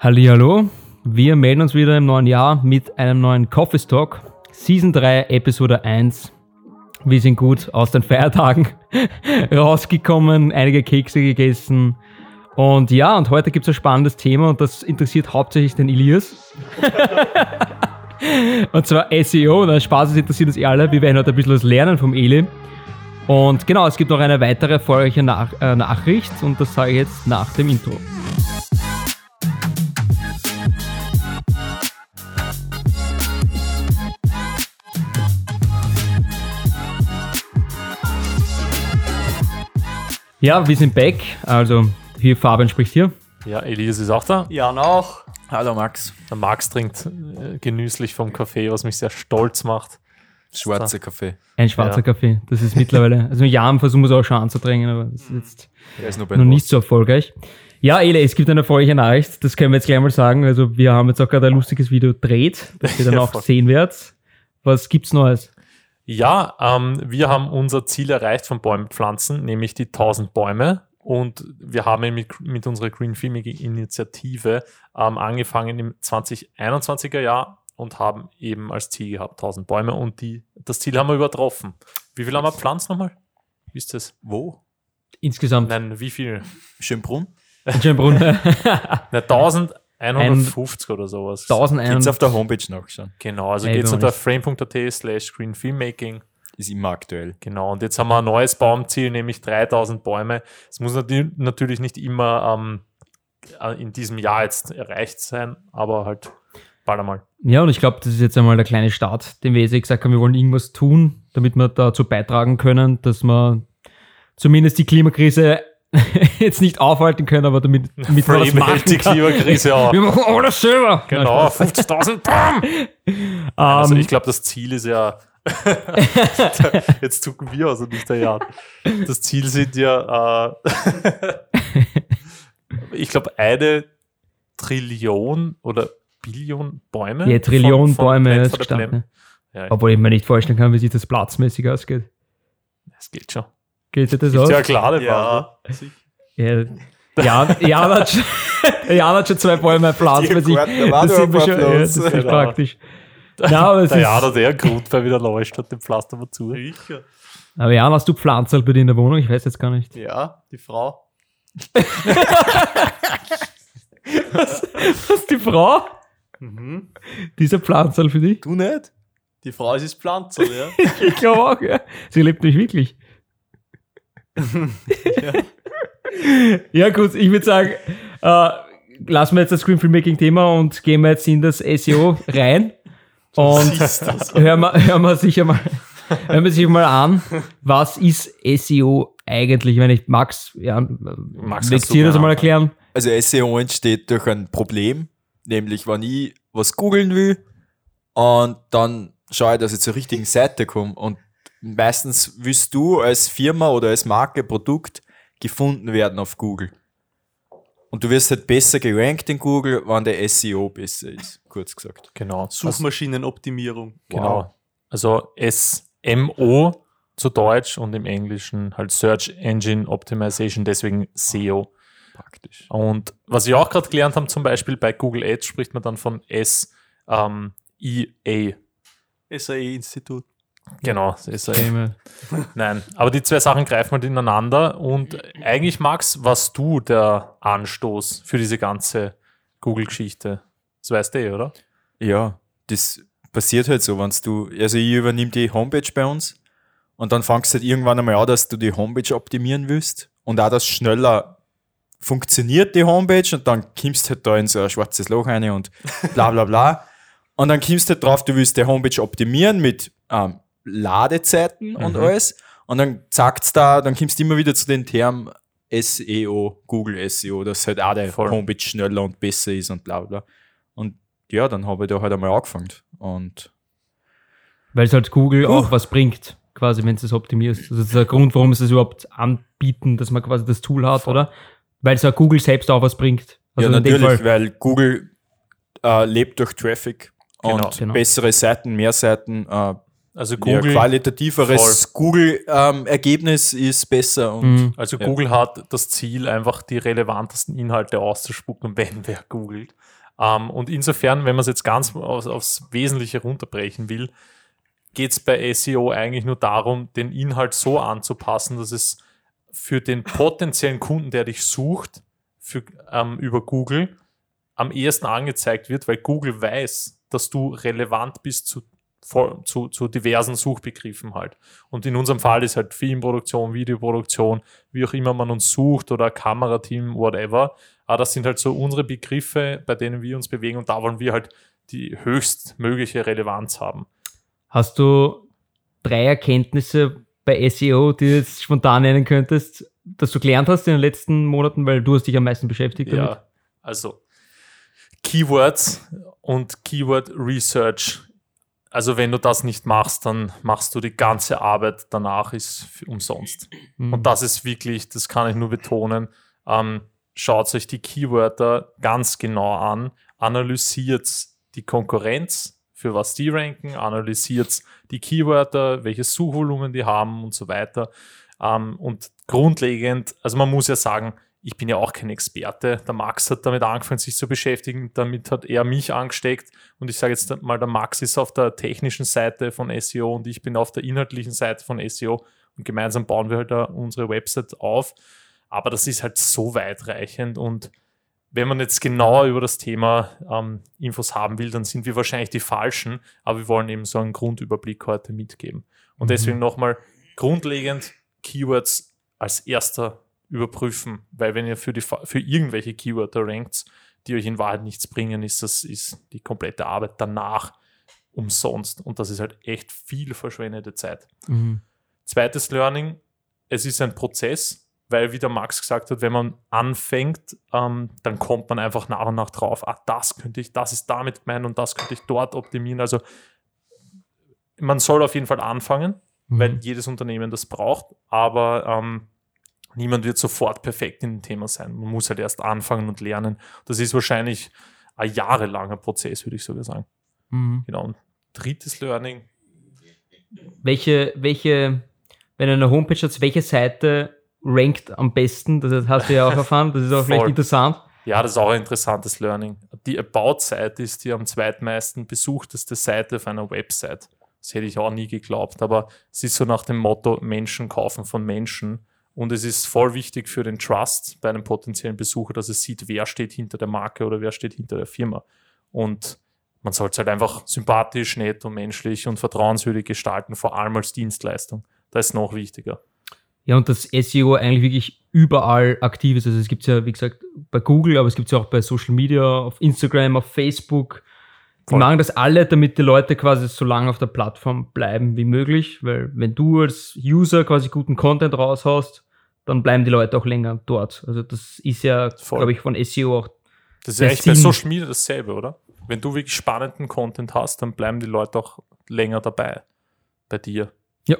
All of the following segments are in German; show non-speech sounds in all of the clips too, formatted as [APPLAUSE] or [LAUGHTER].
Hallihallo, wir melden uns wieder im neuen Jahr mit einem neuen Coffee Talk, Season 3, Episode 1. Wir sind gut aus den Feiertagen [LAUGHS] rausgekommen, einige Kekse gegessen. Und ja, und heute gibt es ein spannendes Thema und das interessiert hauptsächlich den Elias. [LAUGHS] und zwar SEO, und Spaß, es interessiert uns eh alle. Wir werden heute ein bisschen was lernen vom Eli. Und genau, es gibt noch eine weitere erfolgreiche Nach äh, Nachricht und das sage ich jetzt nach dem Intro. Ja, wir sind back. Also hier Fabian spricht hier. Ja, Elias ist auch da. Jan auch. Hallo Max. Der Max trinkt äh, genüsslich vom Kaffee, was mich sehr stolz macht. Schwarzer Kaffee. Ein schwarzer ja. Kaffee. Das ist mittlerweile. Also Jan versuchen wir es auch schon anzudrängen, aber das ist jetzt ist noch, noch nicht so erfolgreich. Ja, Ele, es gibt eine erfolgreiche Nachricht. Das können wir jetzt gleich mal sagen. Also wir haben jetzt auch gerade ein lustiges Video gedreht, das ihr dann auch sehen werdet. Was gibt's Neues? Ja, ähm, wir haben unser Ziel erreicht von Bäumen pflanzen, nämlich die 1000 Bäume. Und wir haben mit, mit unserer Green Filming Initiative ähm, angefangen im 2021er Jahr und haben eben als Ziel gehabt 1000 Bäume und die, das Ziel haben wir übertroffen. Wie viel haben wir pflanzt nochmal? Wie ist das? Wo? Insgesamt. Nein, wie viel? Schönbrunn? Schönbrunn. [LAUGHS] Na, 1000 150 oder sowas. 1100. Geht's auf der Homepage nachschauen. Genau, also geht's unter frame.at slash screenfilmmaking. Ist immer aktuell. Genau, und jetzt haben wir ein neues Baumziel, nämlich 3000 Bäume. Es muss natürlich nicht immer ähm, äh, in diesem Jahr jetzt erreicht sein, aber halt bald einmal. Ja, und ich glaube, das ist jetzt einmal der kleine Start, den wir jetzt gesagt haben, wir wollen irgendwas tun, damit wir dazu beitragen können, dass wir zumindest die Klimakrise [LAUGHS] jetzt nicht aufhalten können, aber damit, damit man was machen Klimakrise [LAUGHS] auch. Wir machen alles selber. Genau, 50.000 Bam! [LAUGHS] also ich glaube, das Ziel ist ja jetzt zucken wir also nicht der Jan. Das Ziel sind ja, äh, ich glaube, eine Trillion oder Billion Bäume. Ja, Trillion von, von Bäume ist gestanden. Ja, Obwohl ich mir nicht vorstellen kann, wie sich das platzmäßig ausgeht. Es geht schon. Geht dir das aus? Ja, klar, ja. ja. Jan, Jan, hat schon, [LAUGHS] Jan hat schon zwei Bäume Platz bei sich. Das, sind wir schon, ja, das ist genau. praktisch. Ja, aber der Jan hat eher Grund, weil wieder läuft, statt dem Pflaster mal zu. Sicher. Aber Jan, hast du Pflanzerl bei dir in der Wohnung? Ich weiß jetzt gar nicht. Ja, die Frau. [LAUGHS] was, was, die Frau? Mhm. Dieser Pflanzerl für dich? Du nicht? Die Frau ist das Pflanzerl, ja. [LAUGHS] ich glaube auch, ja. Sie lebt mich wirklich ja. ja, gut, ich würde sagen, äh, lassen wir jetzt das Screen Filmmaking Thema und gehen wir jetzt in das SEO rein. Und hören wir, hören wir sicher mal, hören wir sich mal an, was ist SEO eigentlich? Wenn ich Max, ja, Max willst du das mal erklären? Also SEO entsteht durch ein Problem, nämlich wenn ich was googeln will und dann schaue ich, dass ich zur richtigen Seite komme und meistens willst du als Firma oder als Marke, Produkt gefunden werden auf Google. Und du wirst halt besser gerankt in Google, wenn der SEO besser ist, kurz gesagt. Genau. Suchmaschinenoptimierung. Genau. Wow. Also SMO zu Deutsch und im Englischen halt Search Engine Optimization, deswegen SEO. Praktisch. Und was wir auch gerade gelernt haben, zum Beispiel bei Google Ads spricht man dann von SEA. Ähm, e SAE Institut. Genau, das ist ein [LAUGHS] Nein, aber die zwei Sachen greifen halt ineinander und eigentlich, Max, warst du der Anstoß für diese ganze Google-Geschichte. Das weißt du eh, oder? Ja, das passiert halt so, wenn du, also ich übernehme die Homepage bei uns und dann fangst du halt irgendwann einmal an, dass du die Homepage optimieren willst und auch das schneller funktioniert, die Homepage, und dann kommst du halt da in so ein schwarzes Loch rein und bla bla bla. Und dann kommst du halt drauf, du willst die Homepage optimieren mit ähm, Ladezeiten und mhm. alles. Und dann sagt's da, dann kommst du immer wieder zu den Termen SEO, Google SEO, dass halt auch der Voll. Homepage schneller und besser ist und bla bla. Und ja, dann habe ich da halt einmal angefangen. Und Weil es halt Google uh. auch was bringt, quasi, wenn du es optimierst. Das ist der Grund, warum es überhaupt anbieten, dass man quasi das Tool hat, Voll. oder? Weil es ja Google selbst auch was bringt. Also ja, natürlich, weil Google äh, lebt durch Traffic genau, und genau. bessere Seiten, mehr Seiten, äh, Also Ja, Google, qualitativeres Google-Ergebnis ist besser und Mhm. also Ja. Google hat das Ziel, einfach die relevantesten Inhalte auszuspucken, [LAUGHS] wenn wer googelt. Ähm, und insofern, wenn man es jetzt ganz aufs, aufs Wesentliche runterbrechen will, geht es bei SEO eigentlich nur darum, den Inhalt so anzupassen, dass es für den potenziellen Kunden, der dich sucht, für, ähm, über Google am ehesten angezeigt wird, weil Google weiß, dass du relevant bist zu, zu, zu diversen Suchbegriffen halt. Und in unserem Fall ist halt Filmproduktion, Videoproduktion, wie auch immer man uns sucht oder Kamerateam, whatever. Aber das sind halt so unsere Begriffe, bei denen wir uns bewegen und da wollen wir halt die höchstmögliche Relevanz haben. Hast du drei Erkenntnisse bei SEO, die du jetzt spontan nennen könntest, dass du gelernt hast in den letzten Monaten, weil du hast dich am meisten beschäftigt damit? Ja, also Keywords und Keyword Research. Also wenn du das nicht machst, dann machst du die ganze Arbeit danach ist umsonst. Mhm. Und das ist wirklich, das kann ich nur betonen. Ähm, schaut euch die Keywörter ganz genau an, analysiert die Konkurrenz, für was die ranken, analysiert die Keywörter, welche Suchvolumen die haben und so weiter. Ähm, und grundlegend, also man muss ja sagen, ich bin ja auch kein Experte. Der Max hat damit angefangen, sich zu beschäftigen. Damit hat er mich angesteckt. Und ich sage jetzt mal, der Max ist auf der technischen Seite von SEO und ich bin auf der inhaltlichen Seite von SEO. Und gemeinsam bauen wir halt da unsere Website auf. Aber das ist halt so weitreichend. Und wenn man jetzt genauer über das Thema ähm, Infos haben will, dann sind wir wahrscheinlich die Falschen. Aber wir wollen eben so einen Grundüberblick heute mitgeben. Und Mhm. deswegen nochmal grundlegend Keywords als erster überprüfen, weil wenn ihr für, die, für irgendwelche Keywörter rankt, die euch in Wahrheit nichts bringen, ist das ist die komplette Arbeit danach umsonst. Und das ist halt echt viel verschwendete Zeit. Mhm. Zweites Learning, es ist ein Prozess, weil wie der Max gesagt hat, wenn man anfängt, ähm, dann kommt man einfach nach und nach drauf, ah, das könnte ich, das ist damit gemeint und das könnte ich dort optimieren. Also man soll auf jeden Fall anfangen, Mhm. weil jedes Unternehmen das braucht, aber ähm, niemand wird sofort perfekt in dem Thema sein. Man muss halt erst anfangen und lernen. Das ist wahrscheinlich ein jahrelanger Prozess, würde ich sogar sagen. Mhm. Genau. Und drittes Learning, Welche, welche, wenn du eine Homepage hast, welche Seite rankt am besten? Das hast du ja auch [LAUGHS] erfahren. Das ist auch vielleicht interessant. Ja, das ist auch ein interessantes Learning. Die About-Seite ist die am zweitmeisten besuchteste Seite auf einer Website. Das hätte ich auch nie geglaubt, aber es ist so nach dem Motto, Menschen kaufen von Menschen. Und es ist voll wichtig für den Trust bei einem potenziellen Besucher, dass es sieht, wer steht hinter der Marke oder wer steht hinter der Firma. Und man soll es halt einfach sympathisch, nett und menschlich und vertrauenswürdig gestalten, vor allem als Dienstleistung. Das ist noch wichtiger. Ja, und das SEO eigentlich wirklich überall aktiv ist. Also es gibt es ja, wie gesagt, bei Google, aber es gibt es ja auch bei Social Media, auf Instagram, auf Facebook. Die Voll. machen das alle, damit die Leute quasi so lange auf der Plattform bleiben wie möglich, weil wenn du als User quasi guten Content raushaust, dann bleiben die Leute auch länger dort. Also das ist ja, glaube ich, von SEO auch. Das ist ja echt bei Sinn. Social Media dasselbe, oder? Wenn du wirklich spannenden Content hast, dann bleiben die Leute auch länger dabei bei dir. Ja.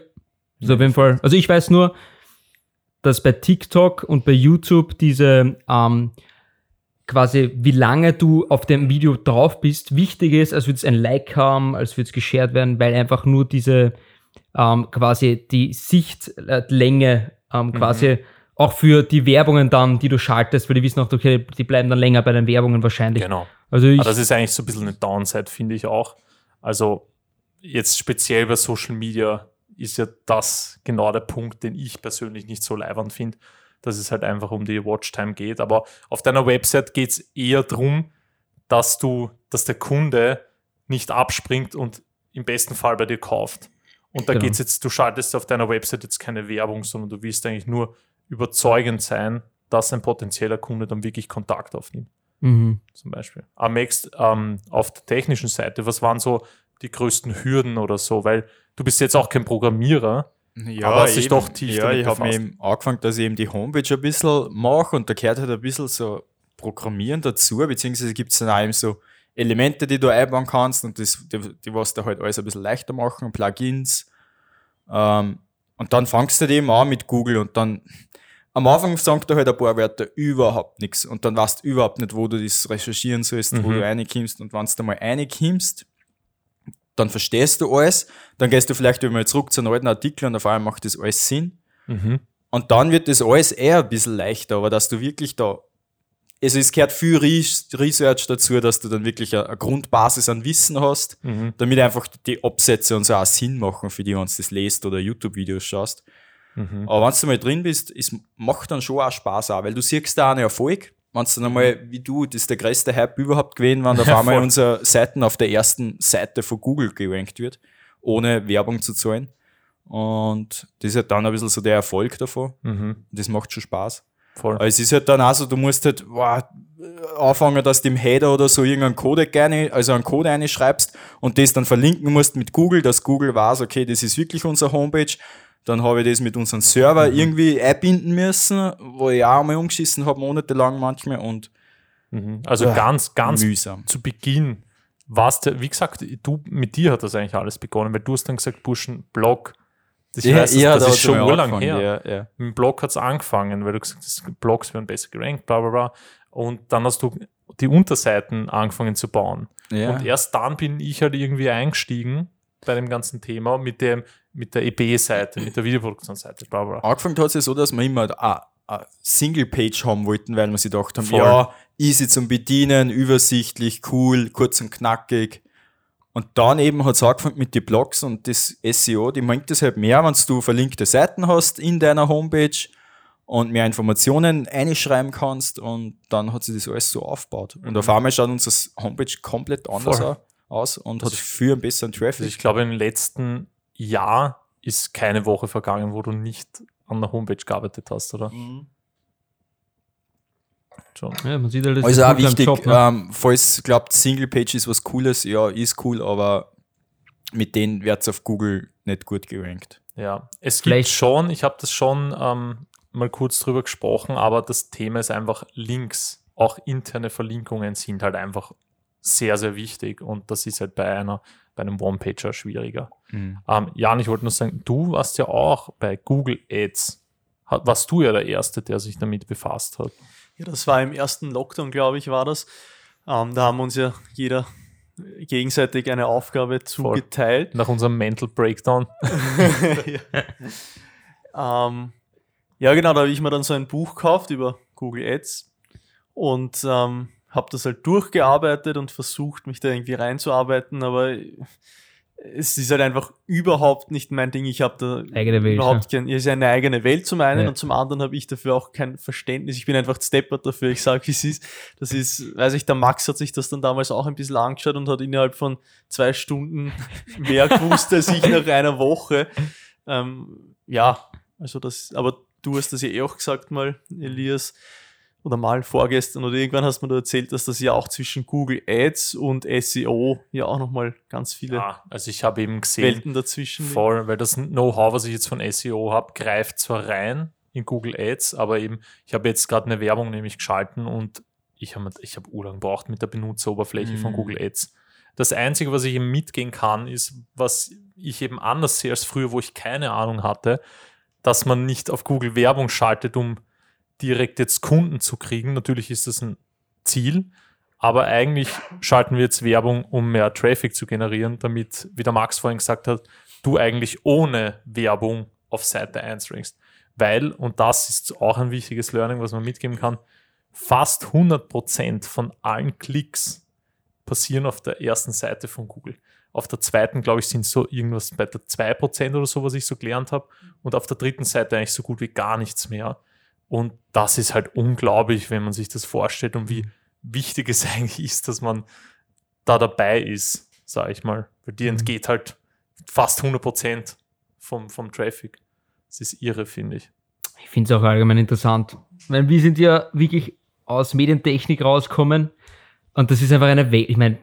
Also auf jeden Fall. Also ich weiß nur, dass bei TikTok und bei YouTube diese ähm, quasi, wie lange du auf dem Video drauf bist, wichtig ist, als würde es ein Like haben, als würde es geshared werden, weil einfach nur diese ähm, quasi die Sichtlänge ähm, quasi auch für die Werbungen dann, die du schaltest, weil die wissen auch, okay, die bleiben dann länger bei den Werbungen wahrscheinlich. Genau. Also ich, Aber das ist eigentlich so ein bisschen eine Downside, finde ich auch. Also jetzt speziell bei Social Media ist ja das genau der Punkt, den ich persönlich nicht so leibend finde, dass es halt einfach um die Watchtime geht. Aber auf deiner Website geht es eher darum, dass du, dass der Kunde nicht abspringt und im besten Fall bei dir kauft. Und da Genau. geht's jetzt, du schaltest auf deiner Website jetzt keine Werbung, sondern du willst eigentlich nur überzeugend sein, dass ein potenzieller Kunde dann wirklich Kontakt aufnimmt mhm. zum Beispiel. Am nächsten, ähm, auf der technischen Seite, was waren so die größten Hürden oder so? Weil du bist jetzt auch kein Programmierer. Ja, Aber eben. doch tief Ja, ich habe mir angefangen, dass ich eben die Homepage ein bisschen mache und da gehört halt ein bisschen so Programmieren dazu, beziehungsweise gibt es dann auch eben so Elemente, die du einbauen kannst und das, die, die was da halt alles ein bisschen leichter machen, Plugins. Ähm, und dann fangst du halt eben an mit Google und dann am Anfang sagt er halt ein paar Wörter überhaupt nichts und dann weißt du überhaupt nicht, wo du das recherchieren sollst, wo Mhm. du reinkommst und wenn du da mal reinkommst, dann verstehst du alles, dann gehst du vielleicht wieder mal zurück zu einem alten Artikel und auf einmal macht das alles Sinn. Mhm. Und dann wird das alles eher ein bisschen leichter, aber dass du wirklich da, also es gehört viel Re- Research dazu, dass du dann wirklich eine, Grundbasis an Wissen hast, Mhm. damit einfach die Absätze und so auch Sinn machen für die, wenn du das lest oder YouTube-Videos schaust. Mhm. Aber wenn du mal drin bist, es macht dann schon auch Spaß auch, weil du siehst da einen Erfolg. Wenn du dann einmal, wie du, das ist der größte Hype überhaupt gewesen, wenn auf [LAUGHS] einmal unsere Seiten auf der ersten Seite von Google gerankt wird, ohne Werbung zu zahlen. Und das ist halt dann ein bisschen so der Erfolg davon. Mhm. Das macht schon Spaß. Voll. Aber es ist halt dann auch so, du musst halt wow, anfangen, dass du im Header oder so irgendeinen Code gerne, also einen Code einschreibst und das dann verlinken musst mit Google, dass Google weiß, okay, das ist wirklich unsere Homepage. Dann habe ich das mit unserem Server irgendwie einbinden müssen, wo ich auch mal umgeschissen habe, monatelang manchmal und Mhm. Also Ah, ganz, ganz mühsam. zu Beginn warst du, wie gesagt, du, mit dir hat das eigentlich alles begonnen, weil du hast dann gesagt, Burschen, Blog. Das, ich weiß, das, das ist schon urlang her. Ja, ja. Mit dem Blog hat es angefangen, weil du gesagt hast, Blogs werden besser gerankt, bla bla bla. Und dann hast du die Unterseiten angefangen zu bauen. Ja. Und erst dann bin ich halt irgendwie eingestiegen bei dem ganzen Thema mit dem, mit der EB-Seite, mit der Videoproduktionsseite, bla bla. Angefangen hat es ja so, dass wir immer eine, eine Single-Page haben wollten, weil wir sich gedacht haben, Voll. ja, easy zum Bedienen, übersichtlich, cool, kurz und knackig. Und dann eben hat es angefangen mit den Blogs und das SEO, die meint das halt mehr, wenn du verlinkte Seiten hast in deiner Homepage und mehr Informationen einschreiben kannst und dann hat sich das alles so aufgebaut. Und auf einmal schaut unsere Homepage komplett anders Voll. aus und hat viel einen besseren Also Traffic. ich glaube, im letzten Jahr ist keine Woche vergangen, wo du nicht an der Homepage gearbeitet hast, oder? Schon. Ja, man sieht halt, das Also ist auch wichtig, Job, ne? ähm, falls glaubt, Single Page ist was Cooles, ja, ist cool, aber mit denen wird es auf Google nicht gut gerankt. Ja, es Vielleicht- gibt schon, ich habe das schon ähm, mal kurz drüber gesprochen, aber das Thema ist einfach Links. Auch interne Verlinkungen sind halt einfach sehr, sehr wichtig und das ist halt bei einer bei einem One-Pager schwieriger. Mhm. Ähm, Jan, ich wollte nur sagen, du warst ja auch bei Google Ads. Warst du ja der Erste, der sich damit befasst hat. Ja, das war im ersten Lockdown, glaube ich, war das. Ähm, da haben uns ja jeder gegenseitig eine Aufgabe zugeteilt. Nach unserem Mental Breakdown. [LAUGHS] Ähm, ja, genau, da habe ich mir dann so ein Buch gekauft über Google Ads und ähm, habe das halt durchgearbeitet und versucht, mich da irgendwie reinzuarbeiten, aber es ist halt einfach überhaupt nicht mein Ding. Ich habe da Eigene Welt, überhaupt kein, es ist eine eigene Welt zum einen Ja. und zum anderen habe ich dafür auch kein Verständnis. Ich bin einfach steppert dafür. Ich sage, wie es ist. Das ist, weiß ich, der Max hat sich das dann damals auch ein bisschen angeschaut und hat innerhalb von zwei Stunden mehr gewusst als ich nach einer Woche. Ähm, ja, also das, aber du hast das ja eh auch gesagt mal, Elias, oder mal vorgestern oder irgendwann hast du mir da erzählt, dass das ja auch zwischen Google Ads und SEO ja auch nochmal ganz viele Ja, also ich habe eben gesehen, Welten dazwischen. Voll, weil das Know-how, was ich jetzt von SEO habe, greift zwar rein in Google Ads, aber eben, ich habe jetzt gerade eine Werbung nämlich geschalten und ich habe ich hab urlang gebraucht mit der Benutzeroberfläche von Mhm. Google Ads. Das Einzige, was ich eben mitgehen kann, ist, was ich eben anders sehe als früher, wo ich keine Ahnung hatte, dass man nicht auf Google Werbung schaltet, um direkt jetzt Kunden zu kriegen. Natürlich ist das ein Ziel, aber eigentlich schalten wir jetzt Werbung, um mehr Traffic zu generieren, damit, wie der Max vorhin gesagt hat, du eigentlich ohne Werbung auf Seite 1 rankst. Weil, und das ist auch ein wichtiges Learning, was man mitgeben kann, fast 100% von allen Klicks passieren auf der ersten Seite von Google. Auf der zweiten, glaube ich, sind so irgendwas bei der 2% oder so, was ich so gelernt habe. Und auf der dritten Seite eigentlich so gut wie gar nichts mehr. Und das ist halt unglaublich, wenn man sich das vorstellt und wie wichtig es [LAUGHS] eigentlich ist, dass man da dabei ist, sage ich mal. Weil die entgeht halt fast 100% vom, vom Traffic. Das ist irre, finde ich. Ich finde es auch allgemein interessant. Weil wir sind ja wirklich aus Medientechnik rauskommen und das ist einfach eine Welt. Ich meine,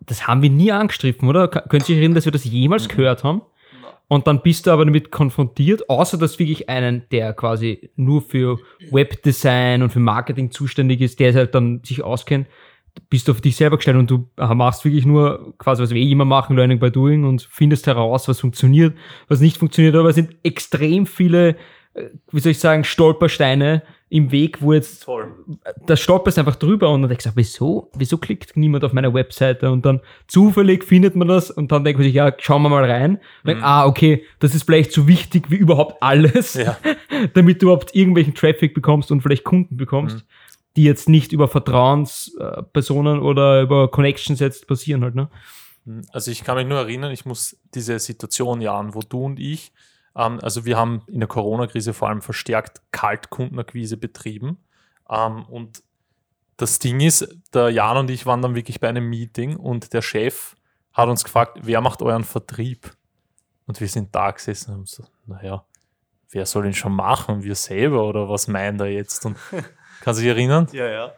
das haben wir nie angestriffen, oder? Könnt ihr euch erinnern, dass wir das jemals gehört haben? Und dann bist du aber damit konfrontiert, außer dass wirklich einen, der quasi nur für Webdesign und für Marketing zuständig ist, der halt dann sich auskennt, bist du auf dich selber gestellt und du äh, machst wirklich nur quasi, was wir eh immer machen, Learning by Doing und findest heraus, was funktioniert, was nicht funktioniert. Aber es sind extrem viele wie soll ich sagen, Stolpersteine im Weg, wo jetzt Voll. da stolperst einfach drüber und dann denkst du, wieso, wieso klickt niemand auf meiner Webseite und dann zufällig findet man das und dann denkt man sich, ja, schauen wir mal rein. Und denkt, ah, okay, das ist vielleicht so wichtig wie überhaupt alles, Ja. [LAUGHS] damit du überhaupt irgendwelchen Traffic bekommst und vielleicht Kunden bekommst, die jetzt nicht über Vertrauenspersonen oder über Connections jetzt passieren halt, ne? Also ich kann mich nur erinnern, ich muss diese Situation, Jan, wo du und ich, also wir haben in der Corona-Krise vor allem verstärkt Kaltkundenakquise betrieben. Ähm, und das Ding ist, der Jan und ich waren dann wirklich bei einem Meeting und der Chef hat uns gefragt, wer macht euren Vertrieb? Und wir sind da gesessen und haben so, naja, wer soll ihn schon machen? Wir selber oder was meint er jetzt? Und [LAUGHS] kannst du dich erinnern? Ja, ja.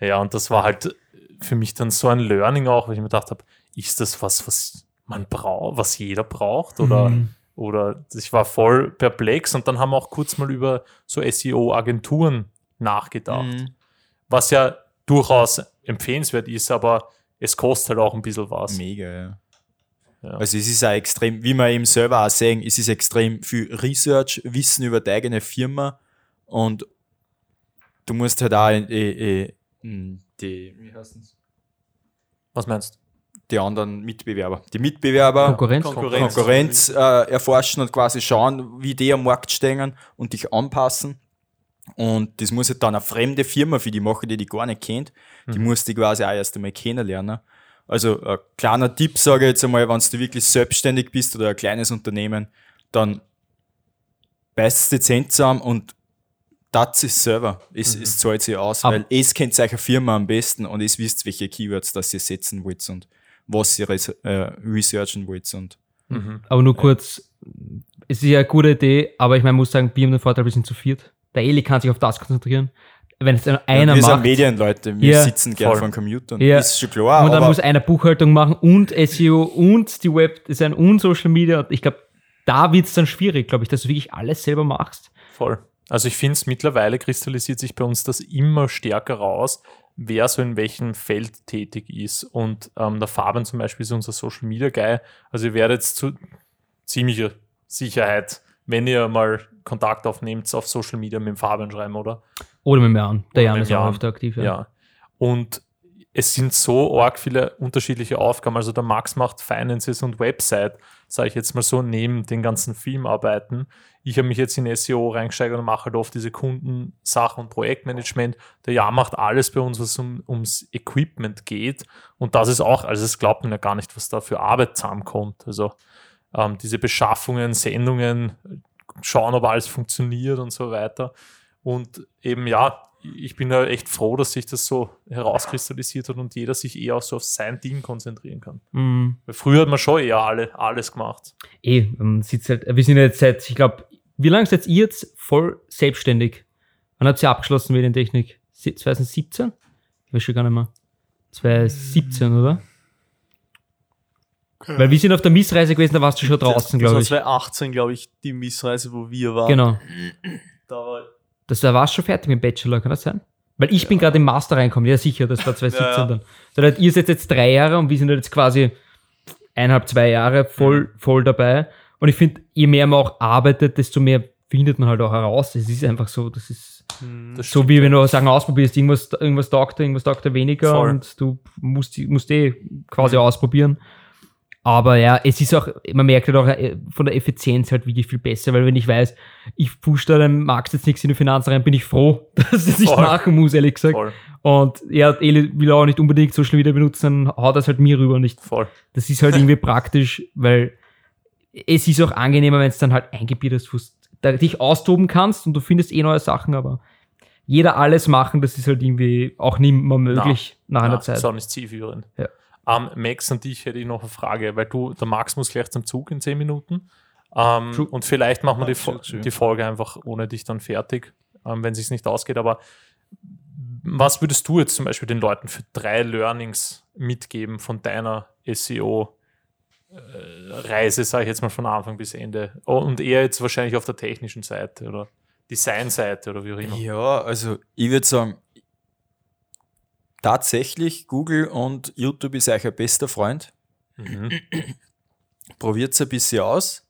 Ja, und das war halt für mich dann so ein Learning auch, weil ich mir gedacht habe, ist das was, was man braucht, was jeder braucht? Oder, Mhm. Oder ich war voll perplex und dann haben wir auch kurz mal über so SEO-Agenturen nachgedacht, Mhm. was ja durchaus empfehlenswert ist, aber es kostet halt auch ein bisschen was. Mega, ja. Ja. Also es ist auch extrem, wie wir eben selber auch sehen, es ist extrem viel Research, Wissen über deine eigene Firma und du musst halt auch äh, äh, mh, die, wie heißt's? Was meinst du? Die anderen Mitbewerber. Die Mitbewerber Konkurrenz. Konkurrenz. Konkurrenz äh, erforschen und quasi schauen, wie die am Markt stehen und dich anpassen. Und das muss halt dann eine fremde Firma für die machen, die die gar nicht kennt. Die muss die quasi auch erst einmal kennenlernen. Also ein kleiner Tipp, sage ich jetzt einmal, wenn du wirklich selbstständig bist oder ein kleines Unternehmen, dann beißt es dezent zusammen und das ist selber. Es, es zahlt sich aus, Aber- weil es kennt euch eine Firma am besten und es wisst, welche Keywords das ihr setzen wollt und was ihr äh, researchen wollt. Und Aber nur kurz, es ist ja eine gute Idee, aber ich meine, muss sagen, wir haben den Vorteil, wir sind zu viert. Der Eli kann sich auf das konzentrieren. Wenn es einer ja, wir sind macht Medienleute, wir Ja, sitzen gern voll. vor dem Computer. Ja. Ist schon klar, und dann aber muss einer Buchhaltung machen und SEO und die Webdesign und Social Media. Ich glaube, da wird es dann schwierig, glaube ich, dass du wirklich alles selber machst. Voll. Also ich finde es mittlerweile kristallisiert sich bei uns das immer stärker raus, wer so in welchem Feld tätig ist. Und ähm, der Fabian zum Beispiel ist unser Social Media Guy. Also ihr werdet zu ziemlicher Sicherheit, wenn ihr mal Kontakt aufnehmt, auf Social Media mit dem Fabian schreiben, oder? Oder mit dem Jan. Der Jan ist auch öfter aktiv. Ja. Ja. Und es sind so arg viele unterschiedliche Aufgaben. Also der Max macht Finances und Website, sage ich jetzt mal so, neben den ganzen Filmarbeiten. Ich habe mich jetzt in SEO reingesteigert und mache halt oft diese Kundensachen und Projektmanagement. Der Jan macht alles bei uns, was um, ums Equipment geht. Und das ist auch, also es glaubt man ja gar nicht, was da für Arbeit zusammenkommt. Also ähm, diese Beschaffungen, Sendungen, schauen, ob alles funktioniert und so weiter. Und eben, ja, ich bin ja echt froh, dass sich das so herauskristallisiert hat und jeder sich eher auch so auf sein Ding konzentrieren kann. Mhm. Weil früher hat man schon eher alle, alles gemacht. Eh, man sitzt halt, wir sind jetzt seit, ich glaube, wie lange seid ihr jetzt voll selbstständig? Wann habt ihr abgeschlossen Medientechnik? Sie- 2017? Ich weiß schon gar nicht mehr. 2017, oder? Weil wir sind auf der Missreise gewesen, da warst du schon draußen, glaube Das ich. war 2018, glaube ich, die Missreise, wo wir waren. Genau. Da war, Das, du schon fertig mit dem Bachelor, kann das sein? Weil ich bin gerade im Master reingekommen, ja sicher, das war 2017 [LAUGHS] Ja, ja. dann. Ihr seid jetzt drei Jahre und wir sind jetzt quasi eineinhalb, zwei Jahre voll, voll dabei. Und ich finde, je mehr man auch arbeitet, desto mehr findet man halt auch heraus. Es ist einfach so, das ist Das so wie wenn du Sachen ausprobierst, irgendwas, irgendwas taugt, dir, irgendwas taugt dir weniger Voll. und du musst, musst eh quasi ausprobieren. Aber ja, es ist auch, man merkt halt auch äh, von der Effizienz halt wirklich viel besser, weil wenn ich weiß, ich push da dem Max jetzt nichts in die Finanzen rein, bin ich froh, [LAUGHS] dass ich es nicht machen muss, ehrlich gesagt. voll, Und ja, Eli will auch nicht unbedingt Social Media benutzen, dann haut das halt mir rüber nicht. voll. Das ist halt irgendwie [LAUGHS] praktisch, weil es ist auch angenehmer, wenn es dann halt eingebiert ist, wo du dich austoben kannst und du findest eh neue Sachen, aber jeder alles machen, das ist halt irgendwie auch nicht mehr möglich nach einer Na, Zeit. Ist auch nicht zielführend. Ja. Ähm, Max, an dich hätte ich noch eine Frage, weil du, der Max muss gleich zum Zug in 10 Minuten. Ähm, und vielleicht machen wir die, Fo- die Folge einfach ohne dich dann fertig, ähm, wenn es sich nicht ausgeht. Aber was würdest du jetzt zum Beispiel den Leuten für drei Learnings mitgeben von deiner SEO-Reise, sage ich jetzt mal von Anfang bis Ende? Oh, und eher jetzt wahrscheinlich auf der technischen Seite oder Designseite oder wie auch immer. Ja, also ich würde sagen, tatsächlich Google und YouTube ist euch ein bester Freund. Mhm. Probiert es ein bisschen aus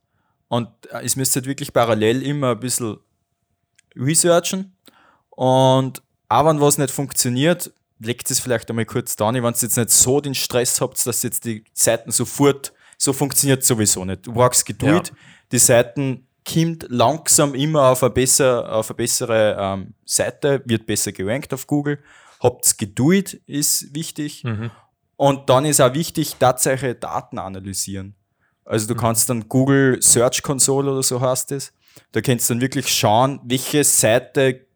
und äh, es müsst halt wirklich parallel immer ein bisschen researchen und auch wenn was nicht funktioniert, legt es vielleicht einmal kurz da. Wenn ihr jetzt nicht so den Stress habt, dass jetzt die Seiten sofort, so funktioniert sowieso nicht. Du brauchst Geduld. Ja. Die Seiten kommt langsam immer auf eine, besser, auf eine bessere ähm, Seite, wird besser gerankt auf Google. Habt Geduld, ist wichtig. Und dann ist auch wichtig, tatsächlich Daten analysieren. Also du kannst dann Google Search Console oder so heißt es. Da kannst du dann wirklich schauen, welche Seite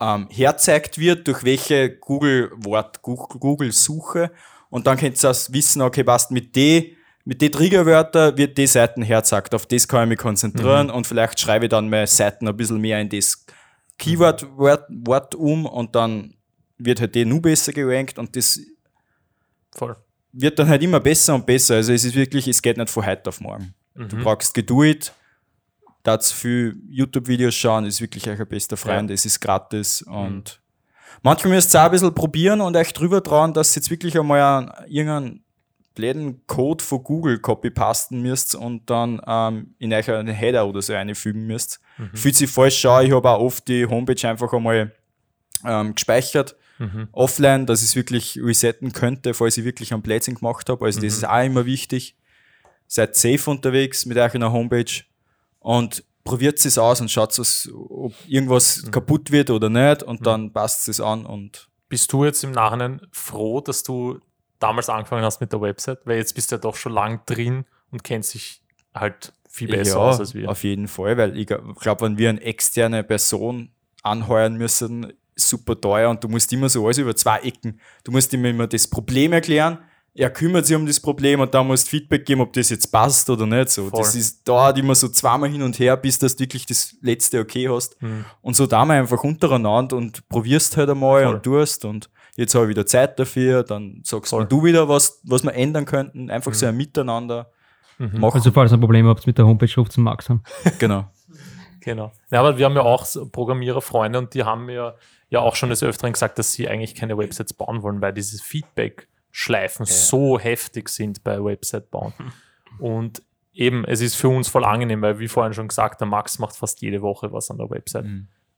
ähm, herzeigt wird, durch welche Google-Wort, Google-Suche. Und dann kannst du auch wissen, okay, passt mit die, mit die Triggerwörter wird die Seiten herzeigt. Auf das kann ich mich konzentrieren und vielleicht schreibe ich dann meine Seiten ein bisschen mehr in das Keyword-Wort Wort um und dann wird halt die nur besser gerankt und das Voll. wird dann halt immer besser und besser. Also es ist wirklich, es geht nicht von heute auf morgen. Du brauchst Geduld, dazu viel YouTube-Videos schauen, ist wirklich euer bester Freund, es ist gratis und manchmal müsst ihr auch ein bisschen probieren und euch drüber trauen, dass ihr jetzt wirklich einmal einen, irgendeinen blöden Code von Google copy-pasten müsst und dann ähm, in euch einen Header oder so einfügen müsst. Fühlt sich falsch an, ich habe auch oft die Homepage einfach einmal ähm, gespeichert offline, dass ich es wirklich resetten könnte, falls ich wirklich einen Blödsinn gemacht habe. Also das ist auch immer wichtig. Seid safe unterwegs mit euch in der Homepage und probiert es aus und schaut, ob irgendwas kaputt wird oder nicht und dann passt es an und Bist du jetzt im Nachhinein froh, dass du damals angefangen hast mit der Website? Weil jetzt bist du ja doch schon lang drin und kennst dich halt viel besser aus als wir. auf jeden Fall, weil ich glaube, wenn wir eine externe Person anheuern müssen, super teuer und du musst immer so alles über zwei Ecken. Du musst ihm immer das Problem erklären, er kümmert sich um das Problem und dann musst du Feedback geben, ob das jetzt passt oder nicht. So. Voll. Das ist dauert immer so zweimal hin und her, bis du wirklich das letzte okay hast. Mhm. Und so da mal einfach untereinander und probierst halt einmal Voll. und tust und jetzt habe ich wieder Zeit dafür, dann sagst Voll. Mhm. du wieder was, was wir ändern könnten. Einfach so ein Miteinander machen. Also falls ihr ein Problem habt mit der Homepage, ruft zum Max an. genau. Genau. Ja, aber wir haben ja auch Programmiererfreunde und die haben mir ja auch schon des Öfteren gesagt, dass sie eigentlich keine Websites bauen wollen, weil diese Feedback-Schleifen so heftig sind bei Website bauen. Und eben, es ist für uns voll angenehm, weil wie vorhin schon gesagt, der Max macht fast jede Woche was an der Website.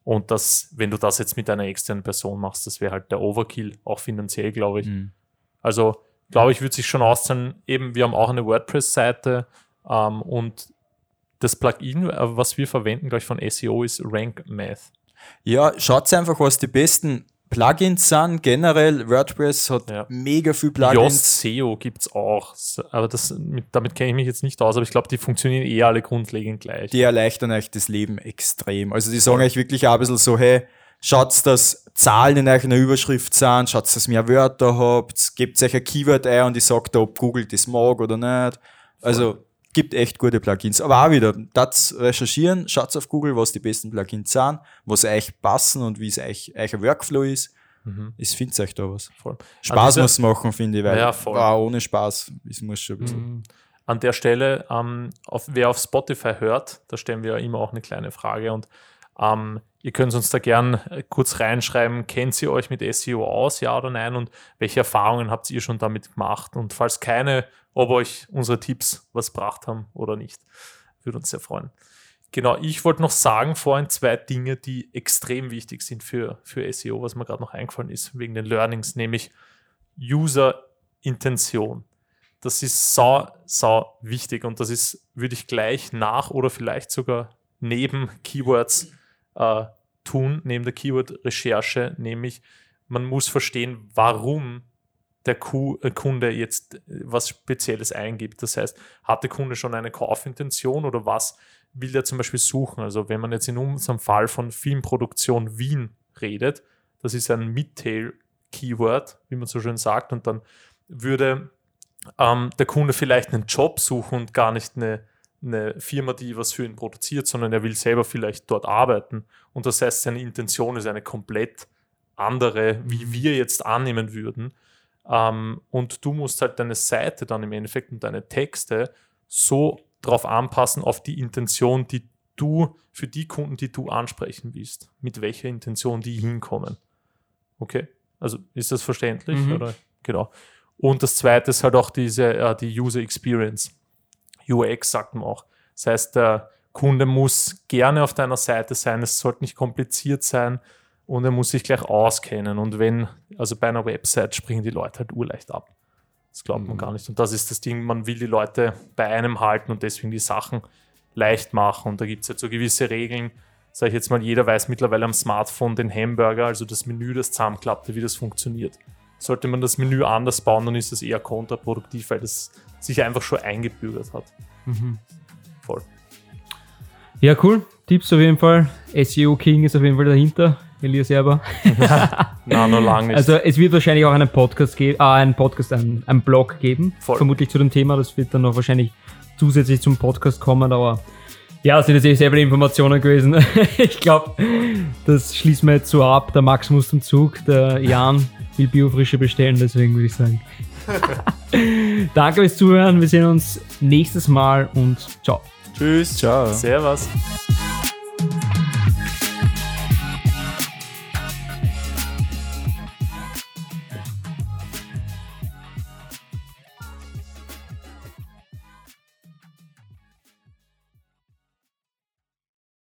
Und das, wenn du das jetzt mit einer externen Person machst, das wäre halt der Overkill, auch finanziell, glaube ich. Also, glaube ich, würde sich schon auszahlen. Eben, wir haben auch eine WordPress-Seite ähm, und das Plugin, äh, was wir verwenden, glaube ich, von SEO ist Rank Math. Ja, schaut einfach, was die besten Plugins sind. Generell, WordPress hat Ja. mega viel Plugins. SEO gibt es auch, aber das, mit, damit kenne ich mich jetzt nicht aus, aber ich glaube, die funktionieren eh alle grundlegend gleich. Die erleichtern euch das Leben extrem. Also die sagen euch wirklich auch ein bisschen so, hey, schaut, dass Zahlen in eurer Überschrift sind, schaut, dass ihr mehr Wörter habt, gebt euch ein Keyword ein und ich sage da, ob Google das mag oder nicht. Also gibt echt gute Plugins. Aber auch wieder, das recherchieren, schaut auf Google, was die besten Plugins sind, was euch passen und wie es euch, euer Workflow ist. Es findet euch da was. Voll. Spaß dieser- muss machen, finde ich, weil Ja, wow, ohne Spaß, es muss schon ein bisschen. An der Stelle, ähm, auf, wer auf Spotify hört, da stellen wir ja immer auch eine kleine Frage und ähm, ihr könnt uns da gern äh, kurz reinschreiben, kennt ihr euch mit SEO aus, ja oder nein und welche Erfahrungen habt ihr schon damit gemacht und falls keine, ob euch unsere Tipps was gebracht haben oder nicht. Würde uns sehr freuen. Genau, ich wollte noch sagen vorhin zwei Dinge, die extrem wichtig sind für, für SEO, was mir gerade noch eingefallen ist, wegen den Learnings, nämlich User-Intention. Das ist sau, sau wichtig und das ist, würde ich gleich nach oder vielleicht sogar neben Keywords äh, tun, neben der Keyword-Recherche, nämlich man muss verstehen, warum der äh, Kunde jetzt äh, was Spezielles eingibt. Das heißt, hat der Kunde schon eine Kaufintention oder was will der zum Beispiel suchen? Also wenn man jetzt in unserem Fall von Filmproduktion Wien redet, das ist ein Midtail-Keyword, wie man so schön sagt, und dann würde ähm, der Kunde vielleicht einen Job suchen und gar nicht eine, eine Firma, die was für ihn produziert, sondern er will selber vielleicht dort arbeiten. Und das heißt, seine Intention ist eine komplett andere, wie wir jetzt annehmen würden. Ähm, und du musst halt deine Seite dann im Endeffekt und deine Texte so darauf anpassen, auf die Intention, die du für die Kunden, die du ansprechen willst, mit welcher Intention die hinkommen. Okay? Also ist das verständlich? Mhm. Oder? Genau. Und das zweite ist halt auch diese, äh, die User Experience. UX sagt man auch. Das heißt, der Kunde muss gerne auf deiner Seite sein, es sollte nicht kompliziert sein und er muss sich gleich auskennen. Und wenn, also bei einer Website springen die Leute halt urleicht ab. Das glaubt man gar nicht. Und das ist das Ding, man will die Leute bei einem halten und deswegen die Sachen leicht machen. Und da gibt es jetzt so gewisse Regeln. Sag ich jetzt mal, jeder weiß mittlerweile am Smartphone den Hamburger, also das Menü, das zusammenklappte, wie das funktioniert. Sollte man das Menü anders bauen, dann ist das eher kontraproduktiv, weil das sich einfach schon eingebürgert hat. Voll. Ja, cool. Tipps auf jeden Fall. SEO King ist auf jeden Fall dahinter. Elias Erber. [LAUGHS] Na, noch lange nicht. Also es wird wahrscheinlich auch einen Podcast geben, äh, einen Podcast, einen, einen Blog geben, Voll. vermutlich zu dem Thema. Das wird dann noch wahrscheinlich zusätzlich zum Podcast kommen, aber ja, das sind jetzt eh selber Informationen gewesen. [LAUGHS] ich glaube, das schließen wir jetzt so ab. Der Max muss zum Zug, der Jan will Biofrische bestellen, deswegen würde ich sagen. [LAUGHS] Danke fürs Zuhören. Wir sehen uns nächstes Mal und ciao. Tschüss. Ciao. Servus.